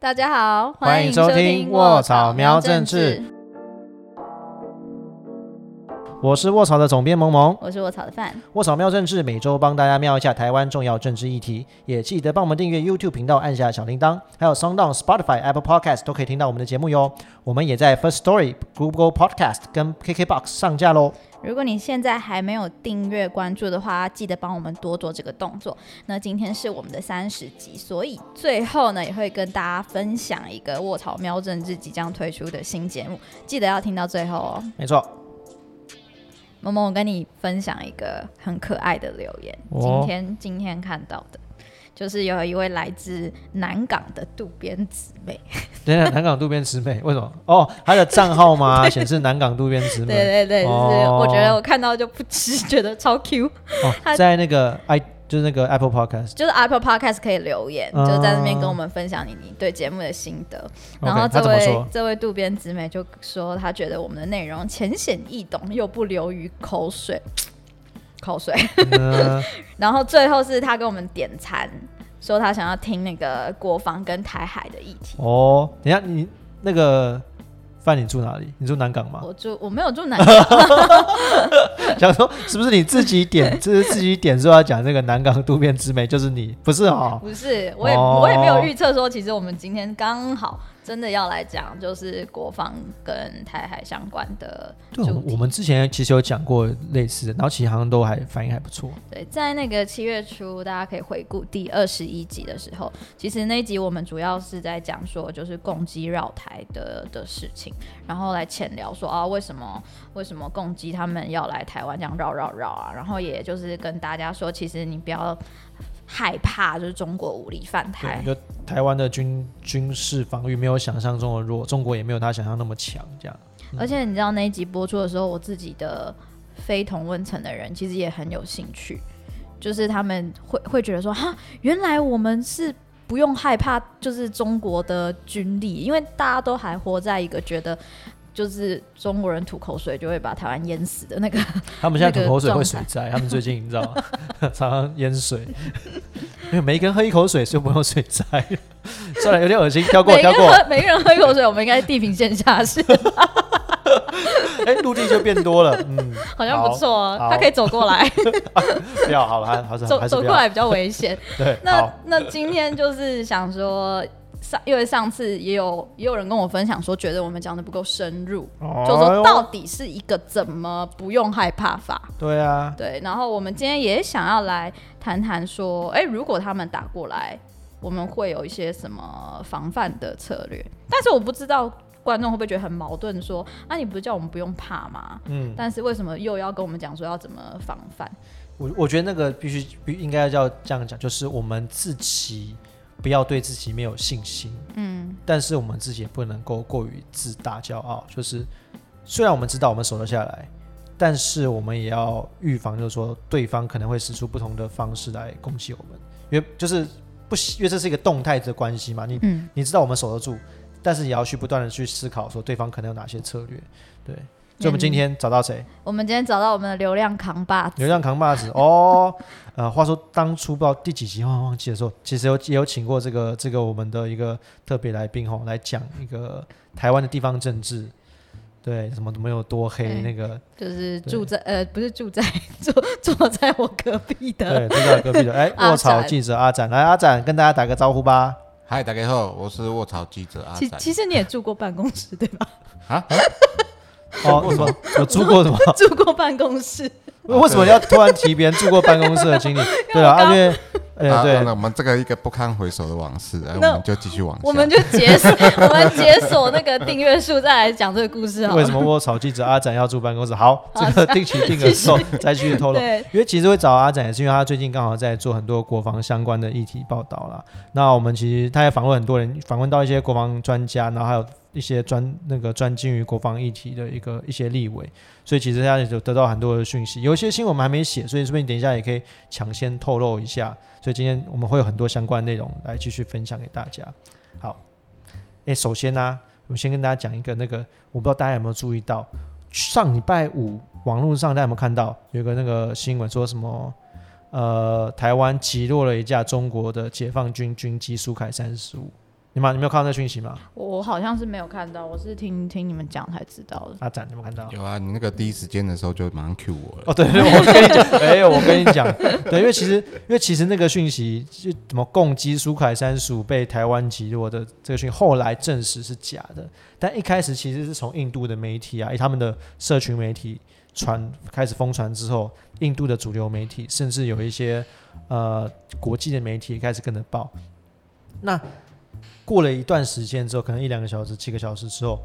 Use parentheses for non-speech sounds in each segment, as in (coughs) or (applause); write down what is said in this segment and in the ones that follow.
大家好，欢迎收听《卧草喵政治》，我是卧草的总编萌萌。我是卧草的范。卧草喵政治每周帮大家瞄一下台湾重要政治议题，也记得帮我们订阅 YouTube 频道，按下小铃铛，还有 SoundOn、Spotify、Apple Podcast 都可以听到我们的节目哟。我们也在 First Story、Google Podcast 跟 KKBox 上架喽。如果你现在还没有订阅关注的话，记得帮我们多做这个动作。那今天是我们的三十集，所以最后呢也会跟大家分享一个卧槽喵政治即将推出的新节目，记得要听到最后哦。没错，萌萌，我跟你分享一个很可爱的留言，哦今天今天看到的，就是有一位来自南港的渡边姊妹，等一下南港渡边直美为什么？哦，他的账号吗？(laughs) 显示南港渡边直美。对对对，就是哦我觉得我看到就不吃，觉得超 Q。哦，(laughs) 在那个 i 就是那个 Apple Podcast。就是 Apple Podcast 可以留言，嗯就在那边跟我们分享你你对节目的心得。然后这位？这位渡边直美就说，他觉得我们的内容浅显易懂，又不流于口水，(tsk) 口水。嗯 (laughs) 然后最后是他给我们点餐，说他想要听那个国防跟台海的议题。哦，等一下你那个范，你住哪里？你住南港吗？我住我没有住南港，(laughs) 想说是不是你自己点，就是自己点说要讲这个南港渡边之美，就是你，不是哦？不是，我也、哦我也没有预测说，其实我们今天刚好真的要来讲，就是国防跟台海相关的对，我我们之前其实有讲过类似的，然后其实好像都还反应还不错。对，在那个七月初，大家可以回顾第二十一集的时候，其实那一集我们主要是在讲说，就是共击绕台的的事情，然后来浅聊说啊，为什么为什么共击他们要来台湾这样绕绕绕啊，然后也就是跟大家说，其实你不要害怕，就是中国武力犯台，，就台湾的军军事防御没有想象中的弱，中国也没有他想象那么强，这样。而且你知道那一集播出的时候，我自己的非同温层的人其实也很有兴趣，就是他们会会觉得说，哈，原来我们是不用害怕，就是中国的军力，因为大家都还活在一个觉得。就是中国人吐口水就会把台湾淹死的那个，(laughs) 他们现在吐口水那个会水灾，他们最近你知道吗？(laughs) 常常淹水，因为每一个人喝一口水就不用水灾。(laughs) 算了，有点恶心，跳过跳过。喝每个人喝一口水，我们应该地平线下是，哎，陆地就变多了，嗯，好像不错哦，好他可以走过来，不要好了，还还是走。走过来比较危险。对，那，那今天就是想说，上因为上次也有也有人跟我分享说，觉得我们讲的不够深入，就哦说到底是一个怎么不用害怕法。对啊，对，然后我们今天也想要来谈谈说，哎，如果他们打过来，我们会有一些什么防范的策略？但是我不知道观众会不会觉得很矛盾，说，啊，你不是叫我们不用怕吗？嗯，但是为什么又要跟我们讲说要怎么防范？我我觉得那个必须必应该要这样讲，就是我们自己不要对自己没有信心，嗯但是我们自己也不能够过于自大骄傲。就是虽然我们知道我们守得下来，但是我们也要预防，就是说对方可能会使出不同的方式来攻击我们，因为就是不喜，因为这是一个动态的关系嘛。你嗯，你知道我们守得住，但是也要去不断的去思考，说对方可能有哪些策略。对，所以我们今天找到谁？我们今天找到我们的流量扛把子流量扛把子 (laughs) 哦。呃，话说当初不知道第几集，忘忘记的时候，其实有也有请过这个这个我们的一个特别来宾吼，来讲一个台湾的地方政治。对，什么没有多黑那个，就是住在呃不是住在 (laughs) 坐坐在我隔壁的，对，坐在隔壁的，哎，卧槽记者阿展，来阿展跟大家打个招呼吧。嗨，大家好，我是卧槽记者阿展。其其实你也住过办公室对吧？啊，(laughs) 哦，什么？有租过什么？(laughs) 租过办公室，(laughs) 为什么要突然提别人住过办公室的经历？(laughs) 对啊，因为，对 (laughs) 那，我们这个一个不堪回首的往事，哎，我那们就继续往下。我们就解锁我们解锁那个订阅数，再来讲这个故事好。为什么我炒记者阿展要住办公室？好，这个定期定额之后再继续透露。对，因为其实会找阿展，也是因为他最近刚好在做很多国防相关的议题报道啦。那我们其实他也访问很多人，访问到一些国防专家，然后还有一些专那个专精于国防议题的一个一些立委，所以其实他也就得到很多的讯息。有一些新闻我们还没写，所以说不定等一下也可以抢先透露一下。所以今天我们会有很多相关内容来继续分享给大家。好，诶，首先呢、我先跟大家讲一个那个，我不知道大家有没有注意到，上礼拜五网络上大家有没有看到有个那个新闻说什么？呃，台湾击落了一架中国的解放军军机苏凯三十五，你们你没有看到那讯息吗？我好像是没有看到，我是听听你们讲才知道的。阿展，你有看到？有啊，你那个第一时间的时候就马上 Q 我了。哦，对对，我跟你讲，没 (laughs) 有，我跟你讲，对，因为其实因为其实那个讯息就怎么共击苏凯三十五被台湾击落的这个讯息，后来证实是假的，但一开始其实是从印度的媒体啊，以他们的社群媒体传开始疯传之后，印度的主流媒体，甚至有一些呃国际的媒体也开始跟着报。那过了一段时间之后，可能一两个小时、七个小时之后，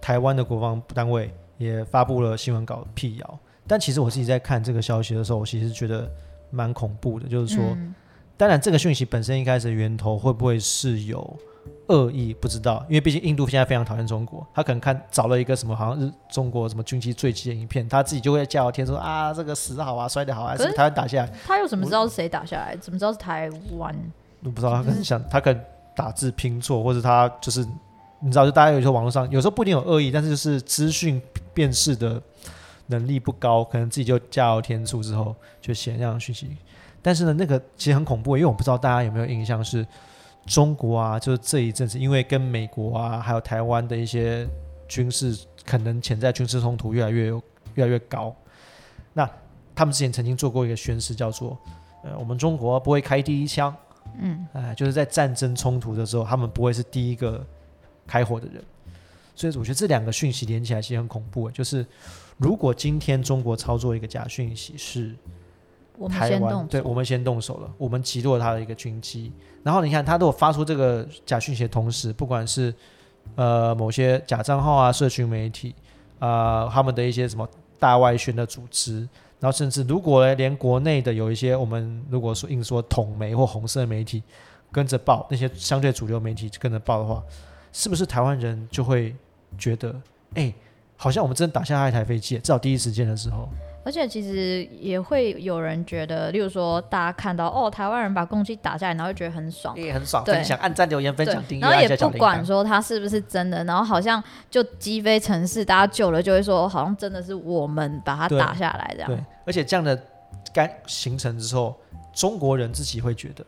台湾的国防单位也发布了新闻稿辟谣。但其实我自己在看这个消息的时候，我其实觉得蛮恐怖的，就是说，嗯当然这个讯息本身一开始的源头会不会是有恶意，不知道，因为毕竟印度现在非常讨厌中国，他可能看找了一个什么好像是中国什么军机坠机的影片，他自己就会加油添醋啊，这个死得好啊，摔得好啊，可是是台湾打下来，他又怎么知道是谁打下来？怎么知道是台湾？我不知道他可能想他可能打字拼错，或者他就是你知道，就大家有时候网络上有时候不一定有恶意，但是就是资讯辨识的能力不高，可能自己就加油添醋之后就写那样的讯息。但是呢，那个其实很恐怖，因为我不知道大家有没有印象是。中国啊，就是这一阵子，因为跟美国啊，还有台湾的一些军事可能潜在军事冲突越来越越来越高。那他们之前曾经做过一个宣誓，叫做“呃，我们中国不会开第一枪”，嗯，哎，就是在战争冲突的时候，他们不会是第一个开火的人。所以我觉得这两个讯息连起来其实很恐怖，就是如果今天中国操作一个假讯息是台湾，对我们先动手了，我们击落他的一个军机。然后你看，他如果发出这个假讯息的同时，不管是呃某些假账号啊、社群媒体啊、他们的一些什么大外宣的组织，然后甚至如果连国内的有一些我们如果说硬说统媒或红色媒体跟着报，那些相对主流媒体跟着报的话，是不是台湾人就会觉得，哎、好像我们真的打下一台飞机，至少第一时间的时候，而且其实也会有人觉得，例如说大家看到哦，台湾人把攻击打下来，然后会觉得很爽。也很爽，分享、按赞、留言、分享、订，阅，然后也不管铛说他是不是真的，然后好像就击飞城市，大家久了就会说，好像真的是我们把它打下来这样。对，而且这样的干形成之后，中国人自己会觉得，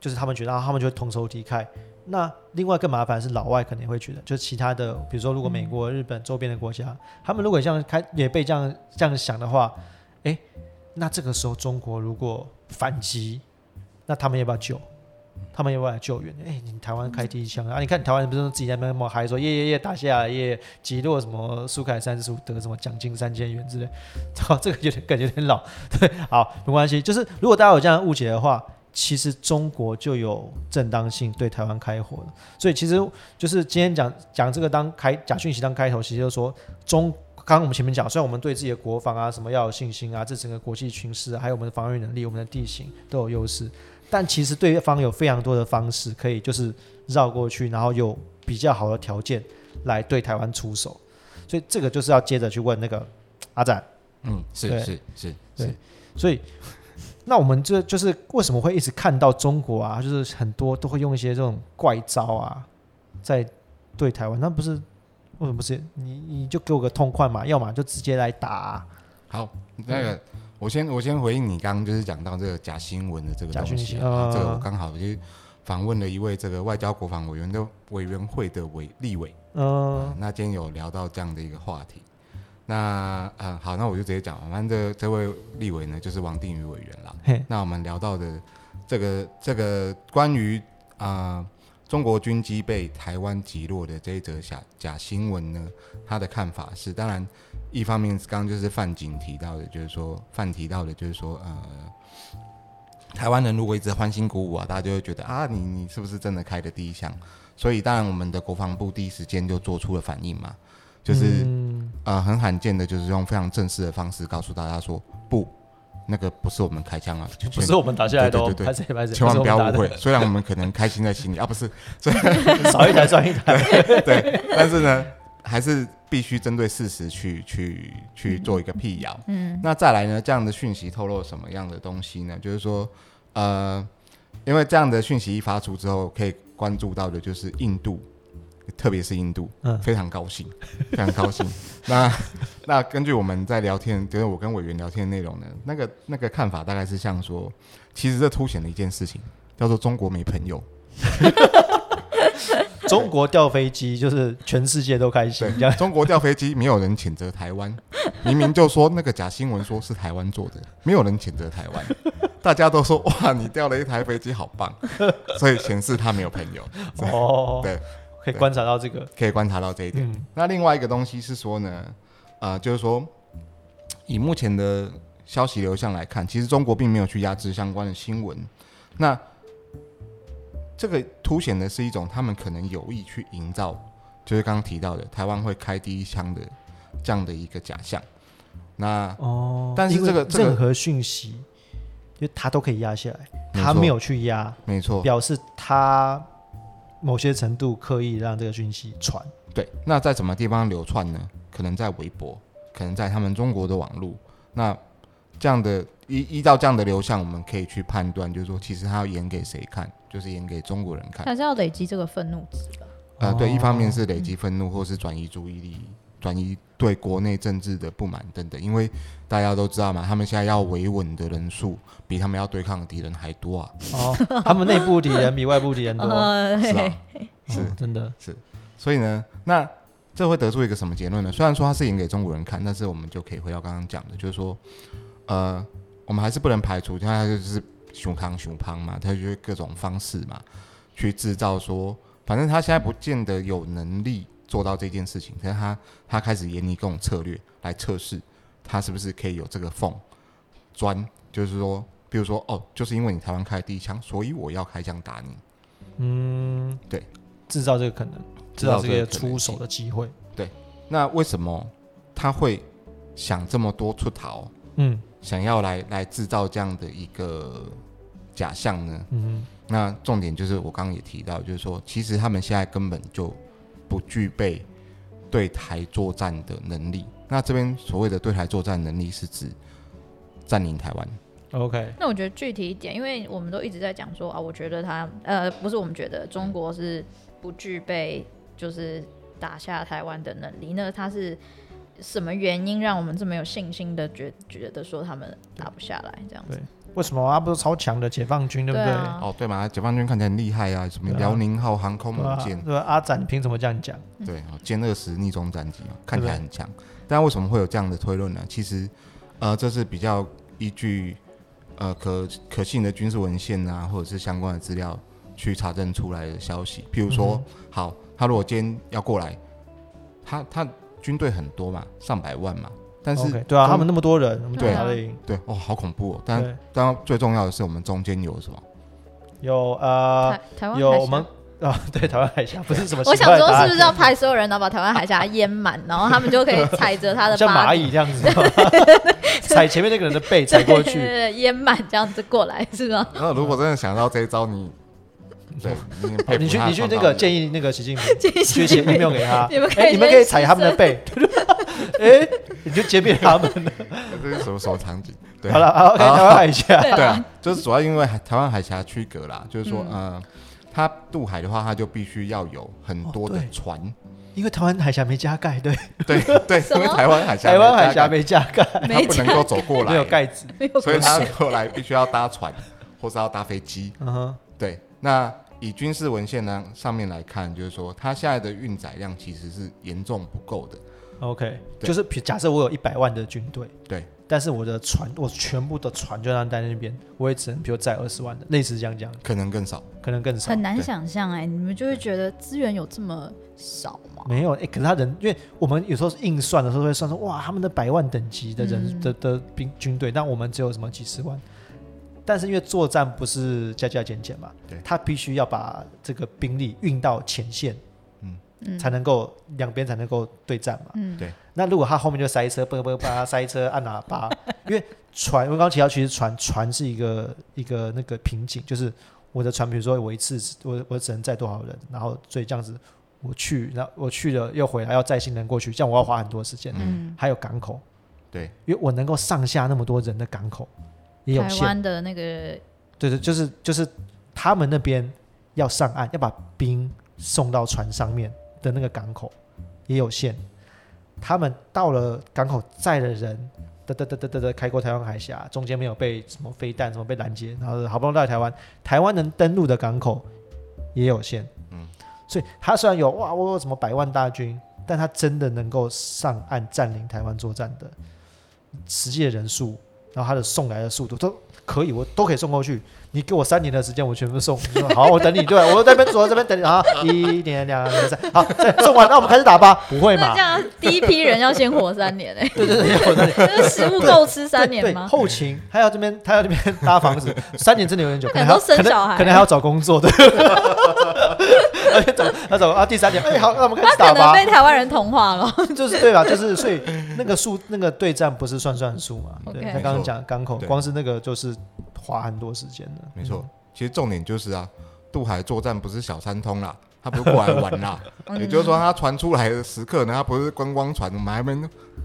就是他们觉得，啊他们就会同仇敌忾。那另外更麻烦是，老外可能会觉得，就是其他的，比如说如果美国、日本周边的国家，他们如果这样开也被这样这样想的话，诶，那这个时候中国如果反击，那他们要不要救？他们要不要来救援？哎、你台湾开第一枪啊！你看台湾不是自己在那边冒嗨说耶耶耶打下来耶，击落什么苏凯三十五得什么奖金三千元之类，操，这个有点感觉有点老。对，好，没关系。就是如果大家有这样误解的话，其实中国就有正当性对台湾开火了。所以其实就是今天讲讲这个当开假讯息当开头，其实就是说中。刚刚我们前面讲，虽然我们对自己的国防啊什么要有信心啊，这整个国际群势啊，还有我们的防御能力、我们的地形都有优势，但其实对方有非常多的方式可以就是绕过去，然后有比较好的条件来对台湾出手，所以这个就是要接着去问那个阿展，嗯，是是是对是，所以那我们这就是为什么会一直看到中国啊，就是很多都会用一些这种怪招啊，在对台湾，那不是为什么不是你你就给我个痛快嘛，要么就直接来打啊、好，那个我先我先回应你刚刚就是讲到这个假新闻的这个东西啊，这个我刚好就是访问了一位这个外交国防委员的委员会的委立委，嗯、那今天有聊到这样的一个话题。那嗯好，那我就直接讲，反正这这位立委呢就是王定宇委员啦。那我们聊到的这个这个关于啊、呃中国军机被台湾击落的这一则假假新闻呢，他的看法是，当然一方面刚刚就是范景提到的，就是说范提到的，就是说呃。台湾人如果一直欢欣鼓舞啊，大家就会觉得啊，你你是不是真的开的第一枪？所以当然我们的国防部第一时间就做出了反应嘛，就是、嗯呃很罕见的，就是用非常正式的方式告诉大家说，不，那个不是我们开枪啊，不是我们打下来的、哦，对对对拍谁拍谁，千万不要误会。虽然我们可能开心在心里啊，不是我们打的，少一台算一台。对，但是呢，还是必须针对事实去去去做一个辟谣。嗯，那再来呢，这样的讯息透露什么样的东西呢？就是说，呃，因为这样的讯息一发出之后，可以关注到的就是印度，特别是印度，嗯。非常高兴，(laughs) 非常高兴。那那根据我们在聊天，就是我跟委员聊天的内容呢，那个那个看法大概是像说，其实这凸显了一件事情，叫做中国没朋友。(laughs) 中国掉飞机就是全世界都开心，中国掉飞机，没有人谴责台湾，明明就说那个假新闻说是台湾做的，没有人谴责台湾，大家都说哇，你掉了一台飞机，好棒，所以显示他没有朋友，哦，对，可以观察到这个，可以观察到这一点。嗯。那另外一个东西是说呢，呃，就是说以目前的消息流向来看，其实中国并没有去压制相关的新闻，那这个凸显的是一种他们可能有意去营造，就是刚刚提到的台湾会开第一枪的这样的一个假象。那哦，但是这个任何讯息，就他都可以压下来，他没有去压，没错，表示他某些程度刻意让这个讯息传。对，那在什么地方流窜呢？可能在微博，可能在他们中国的网络。那这样的依依照这样的流向，我们可以去判断，就是说，其实他要演给谁看，就是演给中国人看。他是要累积这个愤怒值吧。呃，对，一方面是哦累积愤怒，或是转移注意力，转移对国内政治的不满等等。因为大家都知道嘛，他们现在要维稳的人数比他们要对抗的敌人还多啊，哦，他们内部敌人比外部敌人多，(laughs) 呃，是吧？是是真的是。所以呢，那这会得出一个什么结论呢？虽然说他是演给中国人看，但是我们就可以回到刚刚讲的，就是说，呃，我们还是不能排除，他就是熊康熊胖嘛，他就是各种方式嘛，去制造说，反正他现在不见得有能力做到这件事情，可是他他开始研拟各种策略来测试他是不是可以有这个缝钻，就是说，比如说，哦，就是因为你台湾开第一枪，所以我要开枪打你。嗯，对，制造这个可能，制制造造这个出手的机会。对那为什么他会想这么多出逃？嗯想要来来制造这样的一个假象呢？嗯那重点就是我刚刚也提到，就是说，其实他们现在根本就不具备对台作战的能力。那这边所谓的对台作战能力，是指占领台湾。，OK，那我觉得具体一点，因为我们都一直在讲说啊，我觉得他呃，不是我们觉得中国是不具备就是打下台湾的能力，那他是什么原因让我们这么有信心的觉觉得说他们打不下来这样子？为什么啊？不是超强的解放军，对不对？啊，哦，对嘛，解放军看起来很厉害啊，什么对啊辽宁号航空对吧母舰，对吧？阿展，凭什么这样讲？对，哦歼二十逆中战机嘛，看起来很强。但为什么会有这样的推论呢？其实，呃，这是比较依据呃可可信的军事文献啊，或者是相关的资料去查证出来的消息。譬如说，嗯好，他如果今天要过来，他他军队很多嘛，上百万嘛，但是对啊，他们那么多人，我们对啊打得赢。对哦，好恐怖哦。但对，当然最重要的是，我们中间有什么？有呃台台湾有我们啊，(laughs) 对，台湾海峡 (laughs) 不是什么我想说是不是要拍所有人，然后把台湾海峡淹满，然后他们就可以踩着他的 (laughs) 像蚂蚁这样子，踩前面那个人的背踩过去？淹满这样子过来是吗？然后如果真的想到这一招，你对，你去你去那个建议那个习近平 (laughs) 去写 email 给他，(laughs) 你们可以哎你们可以踩他们的背，(laughs) 哎，你就歼灭他们。了。这是什么什么场景？对，好了好，OK，台湾海峡，对对啊，就是主要因为台湾海峡区隔啦，就是说，嗯呃，它渡海的话，它就必须要有很多的船，因为台湾海峡没加盖，对，对对，因为台湾海峡台湾海峡没没加盖，加盖，没它不能够走过来，没有盖子。没有所以它关系过来必须要搭船，或是要搭飞机。嗯哼，对，那以军事文献呢上面来看，就是说它现在的运载量其实是严重不够的。OK，就是比假设我有一百万的军队，对，但是我的船，我全部的船就让在那边，我也只能比如载二十万的，类似这样讲，可能更少，可能更少很。难想象哎，你们就会觉得资源有这么少吗？没有，哎、可是他人，因为我们有时候是硬算的时候会算说，哇，他们的百万等级的人、嗯的的兵军队，但我们只有什么几十万。但是因为作战不是加加减减嘛，对。他必须要把这个兵力运到前线，嗯。才能够两边才能够对战嘛。嗯。对。那如果他后面就塞车，啵啵叭 (laughs) 塞车按喇叭，因为船，我刚刚提到，其实船船是一个一个那个瓶颈，就是我的船，比如说我一次我我只能载多少人，然后所以这样子我去，然后我去了又回来，要载新人过去，这样我要花很多时间。嗯，还有港口，对，因为我能够上下那么多人的港口也有台限，湾的那个对对，就是就是他们那边要上岸，要把兵送到船上面的那个港口也有限。他们到了港口载的人，嘚嘚嘚嘚嘚嘚开过台湾海峡，中间没有被什么飞弹什么被拦截，然后好不容易到台湾，台湾能登陆的港口也有限。嗯，所以他虽然有哇，我有什么百万大军，但他真的能够上岸占领台湾作战的实际的人数，然后他的送来的速度都可以，我都可以送过去。你给我三年的时间，我全部送。你 (laughs) 说好，我等你。对，我在这边坐在这边等你啊。一年、两年、三，好，再送完，那我们开始打吧。不会嘛？这样第一批人要先活三年 (laughs) 哎、对对对，要活三年。这个食物够吃三年吗？后勤，还要这边，他要这边搭房子，三年真的有点久，可能还要他可能都生小孩可能还要找工作的。而且找他找啊，第三点，哎，好，那我们开他始打吧。可能被台湾人同化了。就是对吧？就是所以那个数那个对战不是算算数嘛？对他刚刚讲港口，光是那个就是花很多时间的。没错，其实重点就是啊，渡海作战不是小三通啦，他不是过来玩啦，(laughs) 嗯也就是说他传出来的时刻呢，他不是观光船，我们还没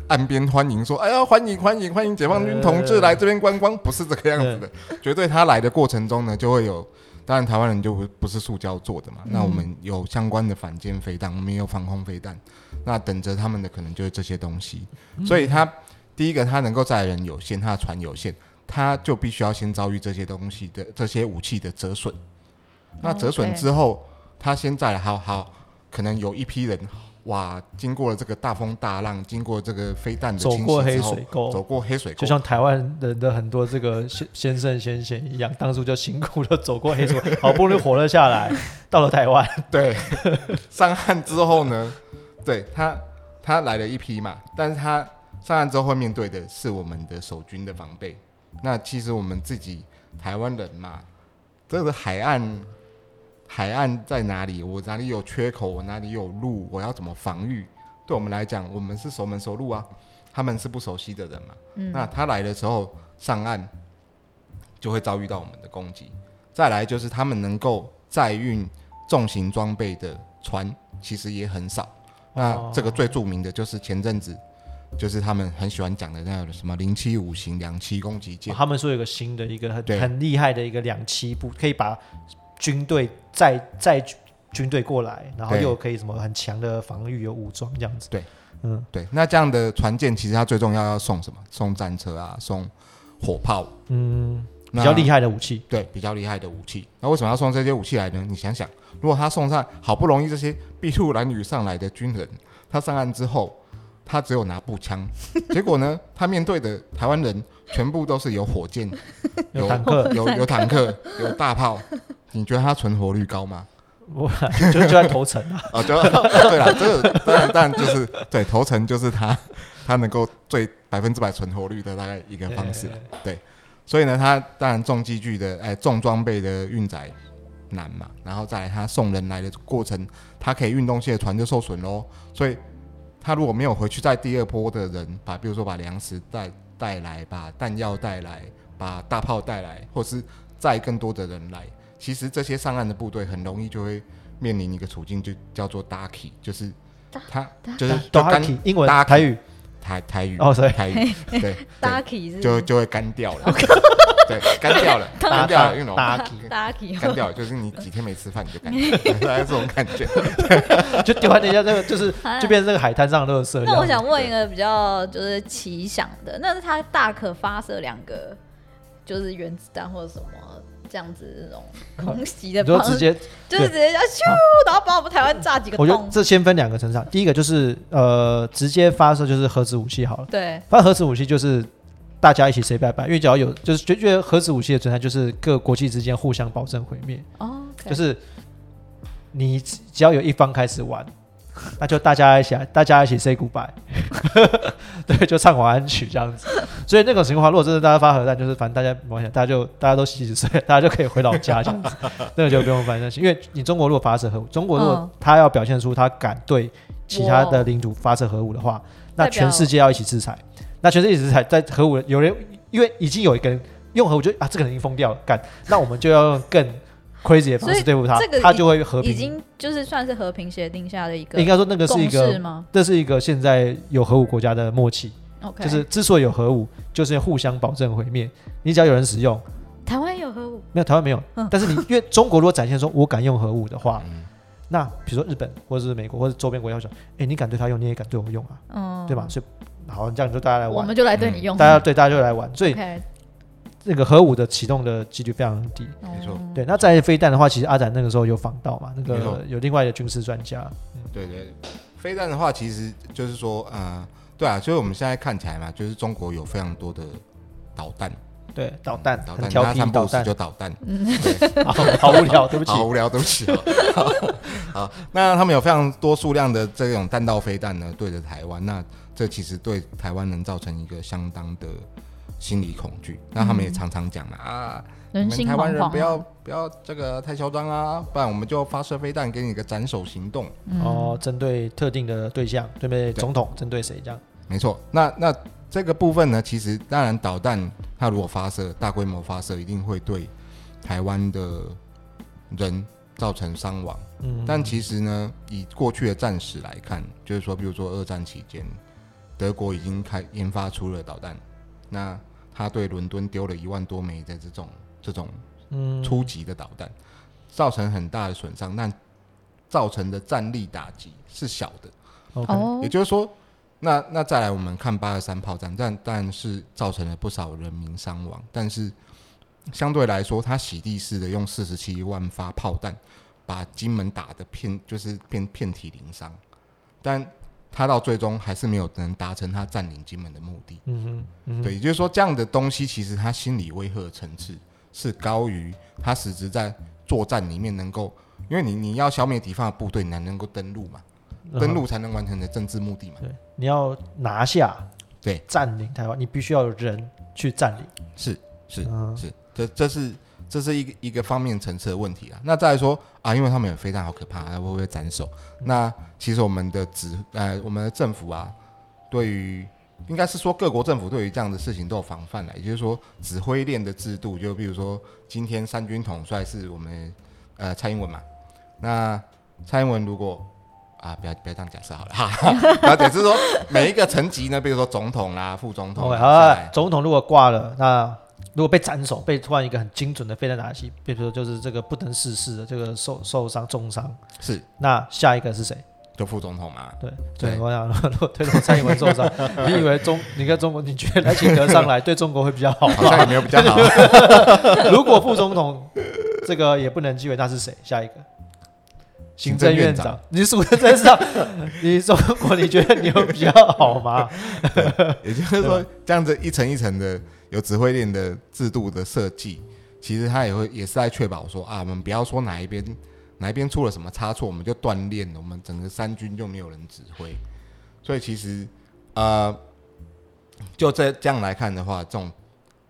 岸边欢迎说，哎呀，欢迎欢迎欢迎解放军同志来这边观光，不是这个样子的，绝对他来的过程中呢，就会有。当然，台湾人就不不是塑胶做的嘛。那我们有相关的反舰飞弹，我们也有防空飞弹。那等着他们的可能就是这些东西。所以他第一个，他能够载人有限，他的船有限，他就必须要先遭遇这些东西的这些武器的折损。那折损之后，他现在好好可能有一批人，哇，经过了这个大风大浪，经过这个飞弹的侵走过黑水沟，走过黑水沟，就像台湾人的很多这个先先圣先贤一样，当初就辛苦的走过黑水沟，(laughs) 好不容易活了下来，到了台湾，(laughs) 对，上岸之后呢，(laughs) 对他他来了一批嘛，但是他上岸之后会面对的是我们的守军的防备。那其实我们自己台湾人嘛，这个海岸海岸在哪里？我哪里有缺口？我哪里有路？我要怎么防御？对我们来讲，我们是熟门熟路啊，他们是不熟悉的人嘛。嗯那他来的时候上岸，就会遭遇到我们的攻击。再来就是他们能够载运重型装备的船，其实也很少。那哦这个最著名的就是前阵子，就是他们很喜欢讲的那个什么零七五型两栖攻击舰。他们说有个新的一个很很厉害的一个两栖部，可以把军队载载军队过来，然后又可以什么很强的防御有武装这样子。对，嗯，对，那这样的船舰其实它最重要要送什么？送战车啊，送火炮，嗯，比较厉害的武器。对，比较厉害的武器。那为什么要送这些武器来呢？你想想，如果他送上好不容易这些筚路蓝缕上来的军人，他上岸之后，他只有拿步枪，(laughs) 结果呢，他面对的台湾人全部都是有火箭、有坦克有有坦克、有大炮，你觉得他存活率高吗？我就就在头层啊，啊，(laughs) 就对了，这个当然当然就是对头层就是他他能够最百分之百存活率的大概一个方式了。对，所以呢，他当然重机具的哎重装备的运载难嘛，然后再来他送人来的过程，他可以运动器的船就受损喽。所以他如果没有回去在第二波的人，把比如说把粮食带带来，把弹药带来，把大炮带来，或是载更多的人来，其实这些上岸的部队很容易就会面临一个处境，就叫做 darky，就是他就是就干英文台语。台台语哦，sorry，台语对对 Darky 是就就会干掉了，(laughs) 对，干掉了，干掉了，因为 Darky Darky 干掉了，就是你几天没吃饭你就干掉了，(laughs) 大概这种感觉。(laughs) 就丢在人家这个，就是就变成这个海滩上的垃圾。那我想问一个比较就是奇想的，那是他大可发射两个就是原子弹或者什么这样子那种空袭的 (laughs) 方式，就直接，就是直接要咻，然后把我们台湾炸几个我觉得。这先分两个层上，第一个就是呃，直接发射就是核子武器好了。对，发射核子武器就是大家一起 say 拜拜，因为只要有就是觉觉得核子武器的存在，就是各国际之间互相保证毁灭，哦，就是你只只要有一方开始玩，那就大家一起来，大家一起 say goodbye，(laughs) 对，就唱晚安曲这样子。所以那种情况，如果真的大家发核弹，就是反正大家没关系，大家就大家都洗洗睡，大家就可以回老家这样子，(laughs) 那个就不用烦担心。因为你中国如果发射核武，中国如果嗯他要表现出他敢对其他的领土发射核武的话，那全世界要一起制裁。那全世界一起制裁，在核武有人因为已经有一个人用核武就啊，这个人已经疯掉了，干，那我们就要用更 crazy 的方式对付他这个，他就会和平。已经就是算是和平协定下的一个应该说那个是一个，吗这是一个现在有核武国家的默契，？OK，就是之所以有核武，就是互相保证毁灭。你只要有人使用，台湾有核武，没有台湾没有嗯，但是你因为中国如果展现说我敢用核武的话，嗯那比如说日本或者是美国或者周边国家会说，哎，你敢对他用，你也敢对我用啊，嗯，对吧？？所以好，这样就大家来玩，我们就来对你用。大家对大家就来玩，所以那个核武的启动的几率非常低。没错。哦对，那在飞弹的话，其实阿展那个时候有访到嘛，那个有另外的军事专家，对对，飞弹的话，其实就是说，呃，对啊，所以我们现在看起来嘛，就是中国有非常多的导弹，对，导弹导弹，很调皮，那三不五时导弹。就导弹，(laughs) 好好无聊，对不起。好无聊，对不起。好，好，那他们有非常多数量的这种弹道飞弹呢，对着台湾，那这其实对台湾能造成一个相当的心理恐惧。那他们也常常讲了啊，你人心们台湾人不要啊。不要这个太嚣张啊，不然我们就发射飞弹给你一个斩首行动。嗯哦，针对特定的对象，对不对？对总统针对谁这样？没错，那那这个部分呢，其实当然导弹它如果发射大规模发射，一定会对台湾的人造成伤亡。嗯，但其实呢，以过去的战史来看，就是说，比如说二战期间，德国已经开研发出了导弹，那他对伦敦丢了一万多枚的这种这种嗯。初级的导弹，造成很大的损伤，但造成的战力打击是小的。OK，哦。也，就是说，那那再来我们看八二三炮战，但但是造成了不少人民伤亡，但是相对来说，他洗地式的用四十七万发炮弹把金门打得片就是遍遍体鳞伤，但他到最终还是没有能达成他占领金门的目的。嗯哼，嗯哼，对，也就是说，这样的东西其实他心理威吓的层次是高于他实质在作战里面能够，因为你你要消灭敌方的部队，你才能够登陆嘛，登陆才能完成你的政治目的嘛。对，你要拿下，对，占领台湾，你必须要有人去占领。是是嗯是，这这是这是一个一个方面层次的问题啊。那再来说啊，因为他们有非常，好可怕，会不会斩首？那其实我们的指呃，我们的政府啊，对于应该是说各国政府对于这样的事情都有防范了，也就是说指挥链的制度，就比如说今天三军统帅是我们呃蔡英文嘛，那蔡英文如果啊，不要不要这样假设好了哈，然后只是说每一个层级呢，比如说总统啦、副总统总统如果挂了，那如果被斩首，被突然一个很精准的飞弹打击，比如说就是这个不能逝世的这个受受伤重伤，是那下一个是谁？就副总统嘛，对对对，我想如果推动蔡英文受伤，(laughs) 你以为中你跟中国，你觉得赖清德上来 (laughs) 对中国会比较好好像也吗？没有比较好。(laughs) 如果副总统这个也不能继位，那是谁？下一个？行政院长，你数的真上，你中国你觉得你有比较好吗？也就是说，这样子一层一层的有指挥链的制度的设计，其实他也会也是在确保说啊，我们不要说哪一边哪一边出了什么差错，我们就断链了，我们整个三军就没有人指挥。所以其实呃，就这这样来看的话，这种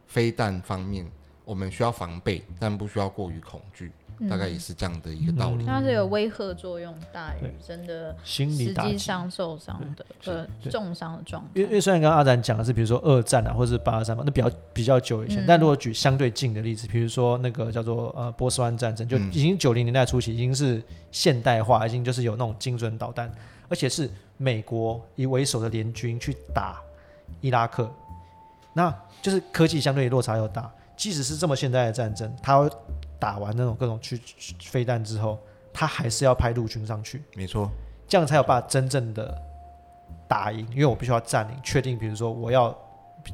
飞弹方面，我们需要防备，但不需要过于恐惧，大概也是这样的一个道理。它是有威吓作用大于真的心理实打击。际上受伤的呃重伤的状因为因。为虽然刚刚阿展讲的是，比如说二战啊，或者是八二三嘛，那比较比较久以前。嗯但如果举相对近的例子，比如说那个叫做呃波斯湾战争，就嗯已经九零年代初期，已经是现代化，已经就是有那种精准导弹，而且是美国以为首的联军去打伊拉克，那就是科技相对落差又大。即使是这么现代的战争，他打完那种各种去去飞弹之后，他还是要派陆军上去。没错，这样才有办法真正的打赢，因为我必须要占领，确定，比如说我要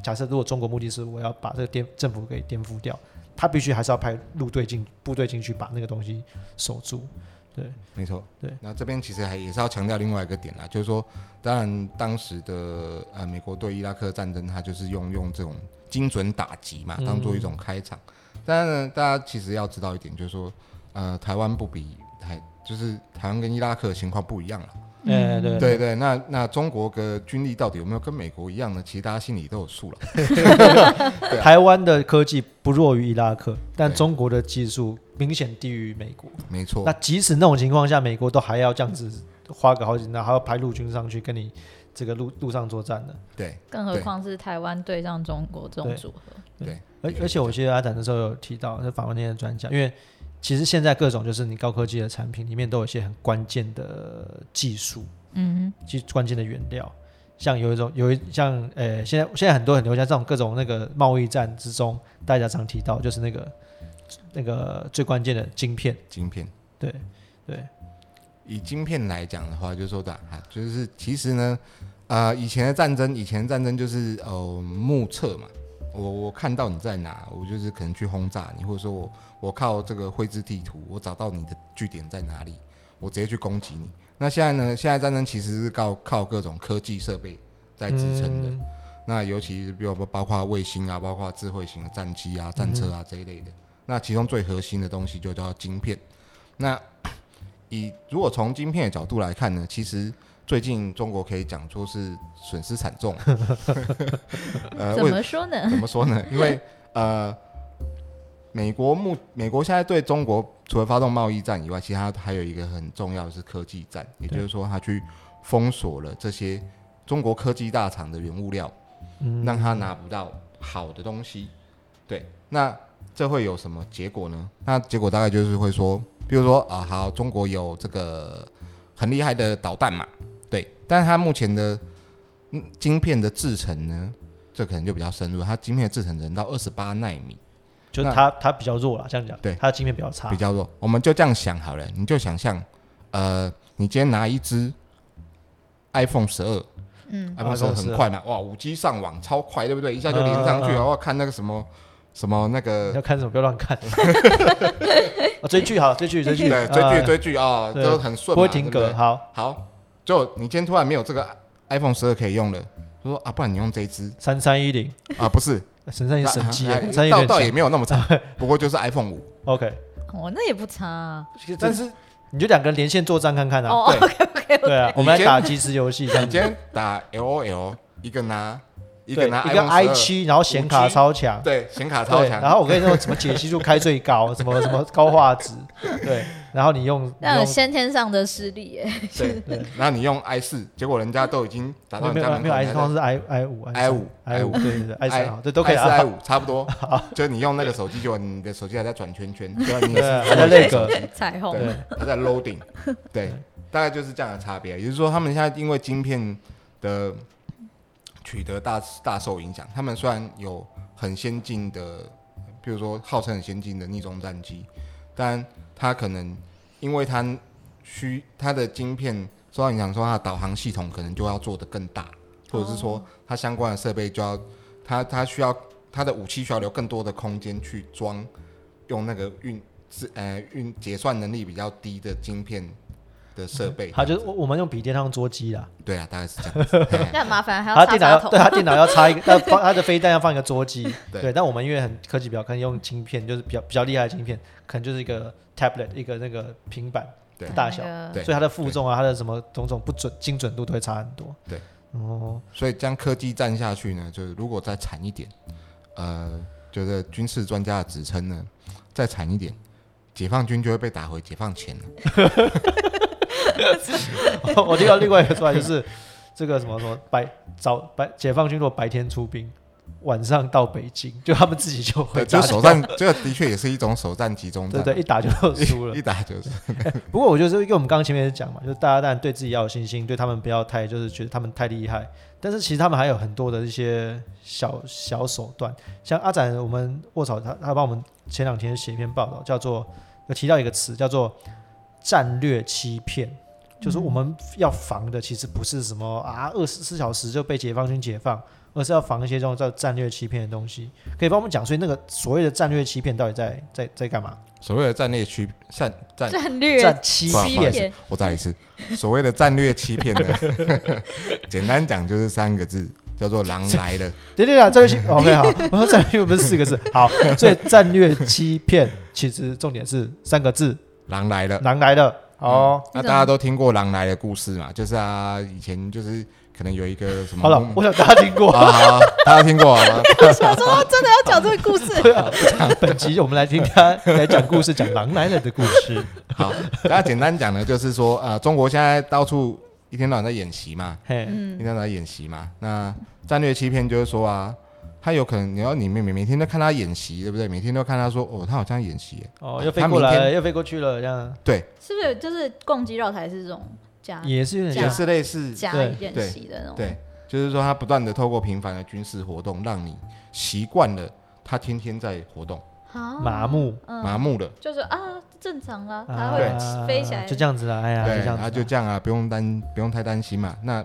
假设，如果中国目的是我要把这个颠政府给颠覆掉，他必须还是要派陆队进部队进去把那个东西守住。对，没错，对。那这边其实还也是要强调另外一个点啦，就是说，当然当时的呃美国对伊拉克战争，它就是用用这种精准打击嘛，嗯当做一种开场。但是呢，大家其实要知道一点，就是说，呃，台湾不比台，就是台湾跟伊拉克的情况不一样了。哎、对对对，那那中国的军力到底有没有跟美国一样呢？其实大家心里都有数了。(laughs) (laughs) 对啊台湾的科技不弱于伊拉克，但对中国的技术明显低于美国。没错那，即使那种情况下，美国都还要这样子花个好几年，还要派陆军上去跟你这个陆陆上作战的。对更何对况是台湾对上中国这种对组合，对，而而且我记得阿展那时候有提到，在访问那些专家，因为其实现在各种就是你高科技的产品里面都有一些很关键的技术，嗯技关键的原料，像有一种有一像呃，现在现在很多很流行这种各种那个贸易战之中，大家常提到就是那个那个最关键的晶片，晶片。对对，以晶片来讲的话，就是说的啊，就是其实呢，呃，以前的战争，以前的战争就是呃目测嘛，我我看到你在哪，我就是可能去轰炸你，或者说我我靠这个绘制地图，我找到你的据点在哪里，我直接去攻击你。那现在呢？现在战争其实是靠靠各种科技设备在支撑的。嗯那尤其是比如说包括卫星啊，包括智慧型的战机啊、战车啊这一类的。那其中最核心的东西就叫晶片。那 (coughs) 以如果从晶片的角度来看呢，其实最近中国可以讲说是损失惨重。(laughs) 呃，怎么说呢？(laughs) 怎么说呢？因为呃，美国目美国现在对中国除了发动贸易战以外，其实它还有一个很重要的是科技战，也就是说，他去封锁了这些中国科技大厂的原物料，嗯让他拿不到好的东西。对，那这会有什么结果呢？那结果大概就是会说，比如说啊，好，中国有这个很厉害的导弹嘛，对，但是它目前的嗯晶片的制程呢，这可能就比较深入，它晶片的制程只能到二十八纳米，就是它它比较弱了，这样讲，对它的晶片比较差。比，较弱。我们就这样想好了，你就想象，呃，你今天拿一只 iPhone 十二嗯，，iPhone 十二 iPhone 12很快嘛，哇，五 G 上网超快，对不对？一下就连上去然后看那个什么什么那个要看什么不要乱看，(laughs) 啊追剧好，追剧追剧，对，追剧啊追剧啊，对。都很顺嘛，不会停格，好，好，就你今天突然没有这个 iPhone 十二可以用了，他说啊，不然你用这一支。三三一零，啊，不是，(laughs) 神三一神机哎耶，三一零倒倒也没有那么差，(laughs) 不过就是 iPhone 五，，OK，哦，那也不差。啊。但是你就两个人连线作战看看啊，哦对，OK OK 对啊，我们来打即时游戏这样子，你今天打 LOL，一个拿一个拿一个 i 12七，然后显卡超强，对，显卡超，强，然后我跟你说什么解析度开最高，什么什么高画质，对，然后你用那种先天上的视力耶。对对，(laughs) 然后你用 i 四，结果人家都已经达到没有没有你家门口，i 你还通常是 i i 五 i 五 i 五，对对对 i 三 i 好，这都可以 i 五差不多，(laughs) 就是你用那个手机，结果你的手机还在转圈圈，对还在那个 (laughs) 彩虹，对，它在 loading，对，大概就是这样的差别。也就是说，他们现在因为晶片的取得大大受影响，他们虽然有很先进的，比如说号称很先进的逆中战机，但它可能因为它需它的晶片受到影响，说它的导航系统可能就要做得更大，或者是说它相关的设备就要它它需要它的武器需要留更多的空间去装用那个运是呃运结算能力比较低的晶片的设备。它就是我我们用笔电上桌机啦，对啊，大概是这样子。(laughs) 嘿那很麻烦，还要插插头电脑要对。它电脑要插一个，(laughs) 要放它的飞弹要放一个桌机，(laughs) 对对，但我们因为很科技比较，可能用晶片，就是比较比较厉害的晶片，可能就是一个 tablet 一个那个平板对大小，那个对所以它的负重啊，它的什么种种不准精准度都会差很多。对，哦，所以将科技战下去呢，就是如果再惨一点，呃，就是军事专家的职称呢，再惨一点，解放军就会被打回解放前了。(laughs) 我听到另外一个说法就是，这个什么什么白早白解放军如果白天出兵，晚上到北京，就他们自己就会打，就首战，这个的确也是一种首战集中战。对对，一打就输了 (laughs) 一。打就是 (laughs) 不过我觉得，因为我们刚刚前面也讲嘛，就是大家当然对自己要有信心，对他们不要太就是觉得他们太厉害，但是其实他们还有很多的一些小小手段，像阿展，我们卧草他他帮我们前两天写一篇报道，叫做有提到一个词叫做战略欺骗。就是我们要防的，其实不是什么啊，二十四小时就被解放军解放，而是要防一些这种叫战略欺骗的东西。可以帮我们讲，所以那个所谓的战略欺骗到底在在在干嘛？所谓的战略欺战战，战略战欺骗，我再来一次，所谓的战略欺骗呢，(laughs) 简单讲就是三个字，叫做“狼来了。对对对，战略欺 OK 好，我说战略不是四个字，好，所以战略欺骗其实重点是三个字，”，狼来了。狼来的哦。那大家都听过狼来的故事嘛？就是啊，以前就是可能有一个什么好了，我想大家听过。啊，好，大家听过好吗？(laughs) 想说真的要讲这个故事，本集我们来听他来讲故事，讲狼来了的故事。(laughs) 好，大家简单讲呢，就是说，呃，中国现在到处一天到晚在演习嘛，嘿，一嗯，天到晚在演习嘛。那战略欺骗就是说啊，他有可能你要你每每每天都看他演习，对不对？每天都看他说，哦，他好像演习，哦，又飞过来了，又飞过去了，这样对，是不是就是共击绕台是这种假也是。也是类似，假演习的那种？对，就是说他不断的透过频繁的军事活动，让你习惯了他天天在活动，啊，麻木嗯麻木了。就是啊，正常啦，它啊会飞起来，就这样子了。哎呀，就对，这样子然后就这样啊，不用担不用太担心嘛。那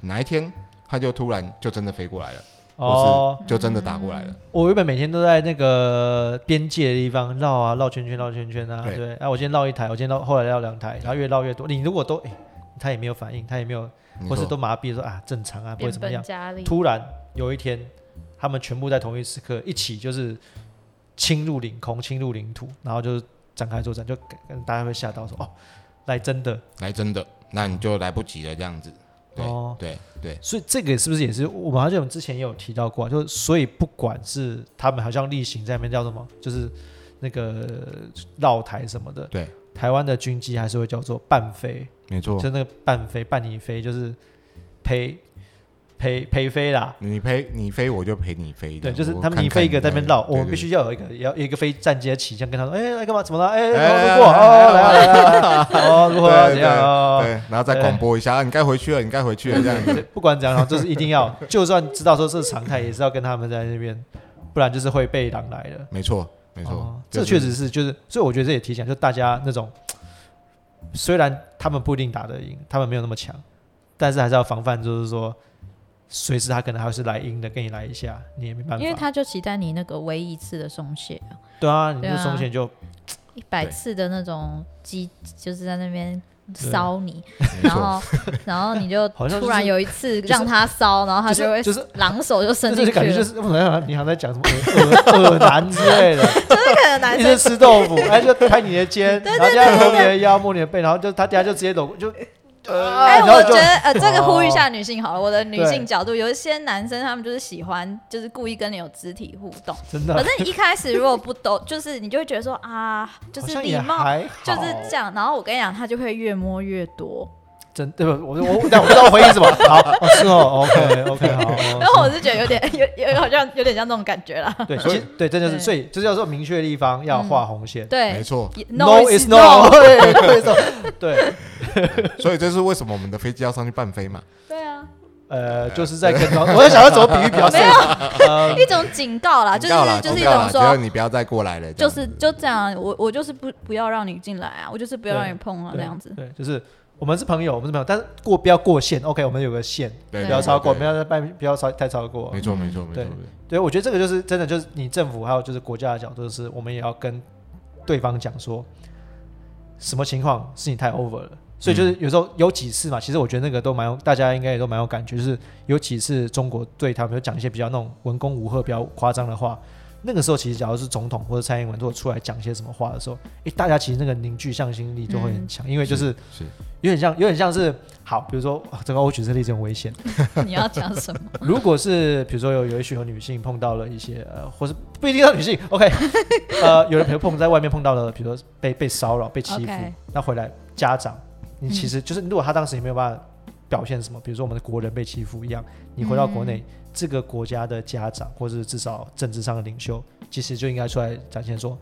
哪一天他就突然就真的飞过来了，哦，就真的打过来了。我原本每天都在那个边界的地方绕啊绕圈圈绕圈圈啊，对对，哎、我今天绕一台，我今天绕后来绕两台，然后越绕越多。你如果都哎、他也没有反应，他也没有，或是说都麻痹说啊正常啊，不会变怎么样。加厉。突然有一天，他们全部在同一时刻一起就是侵入领空、侵入领土，然后就是展开作战，就跟大家会吓到说哦，来真的来真的，那你就来不及了，这样子。对、哦。对对，所以这个是不是也是我们好像之前也有提到过啊，就是所以不管是他们好像例行在那边叫什么，就是那个绕台什么的，对，台湾的军机还是会叫做半飞，没错就。那个半飞半你飞，就是陪陪陪飞啦。你陪你飞，我就陪你飞。对，就是他们你飞一个在那边绕，我们必须要有一个要有一个飞战机的起降，跟他说，哎，来干嘛？怎么了？哎，哎路过哎哦，来啊来啊 (laughs) 哦，如何怎样啊？对，然后再广播一下，啊你该回去了，你该回去了，这样子。不管怎样，就是一定要，(laughs) 就算知道说这是常态，也是要跟他们在那边，不然就是会被狼来的。没错，没错这确实是，就是，所以我觉得这也提醒，就大家那种，虽然他们不一定打得赢，他们没有那么强，但是还是要防范，就是说，随时他可能还是来阴的，跟你来一下，你也没办法。因为他就期待你那个唯一一次的松懈啊，对啊，你这对啊松懈就一百对次的那种机，就是在那边烧你，然后 (laughs) 然后你就突然有一次让他烧，然后他就会就是狼手就伸就是进去了，感觉就是，我好像你好像在讲什么恶恶恶男之类的，就是可能男一直生吃豆腐，哎，就拍你的肩，然后这样摸你的腰，摸你的背，然后就他底下就直接走过就。呃，哎，我觉得呃，这个呼吁一下女性好了。我的女性角度，有一些男生他们就是喜欢，就是故意跟你有肢体互动。(laughs) 真的可是你一开始如果不懂，(laughs) 就是你就会觉得说啊，就是礼貌，就是这样。然后我跟你讲，他就会越摸越多。真对不？我我但我不知道我回应什么。好，哦是哦，OK (laughs) OK 好。哦然后我是觉得有点有有好像有点像那种感觉啦。(laughs) 对，所以对，这就是对所以这叫做明确的地方要画红线。对没错。No is no，(laughs) 对对所以这是为什么我们的飞机要上去半飞嘛？对啊，呃，就是在跟装，我在想要怎么比喻比较适合。呃，一种警告啦，就是就是一种说，你不要再过来了，就是就这样，我我就是不不要让你进来啊，我就是不要对让你碰啊，对那样子。对，就是我们是朋友，我们是朋友，但是过不要过线。OK，我们有个线，对不要超过，对不要再半，不要超太超过没。错没错没对错，对，我觉得这个就是真的，就是你政府还有就是国家的角度，是我们也要跟对方讲说，什么情况是你太 over 了。所以就是有时候有几次嘛，其实我觉得那个都蛮有，大家应该也都蛮有感觉，就是有几次中国对他们有讲一些比较那种文攻武赫、比较夸张的话，那个时候其实假如是总统或者蔡英文如果出来讲一些什么话的时候，诶，大家其实那个凝聚向心力就会很强，因为就是是。有点像，有点像是好，比如说啊这个我举这个例子很危险，(laughs) 你要讲什么？(laughs) 如果是比如说有有一群有女性碰到了一些呃，或是不一定要女性，OK，(laughs) 呃，有人比如碰在外面碰到了，比如说被被骚扰、被欺负那回来家长，你其嗯实就是如果他当时也没有办法表现什么，比如说我们的国人被欺负一样，你回到国嗯内，这个国家的家长或是至少政治上的领袖，其实就应该出来展现说。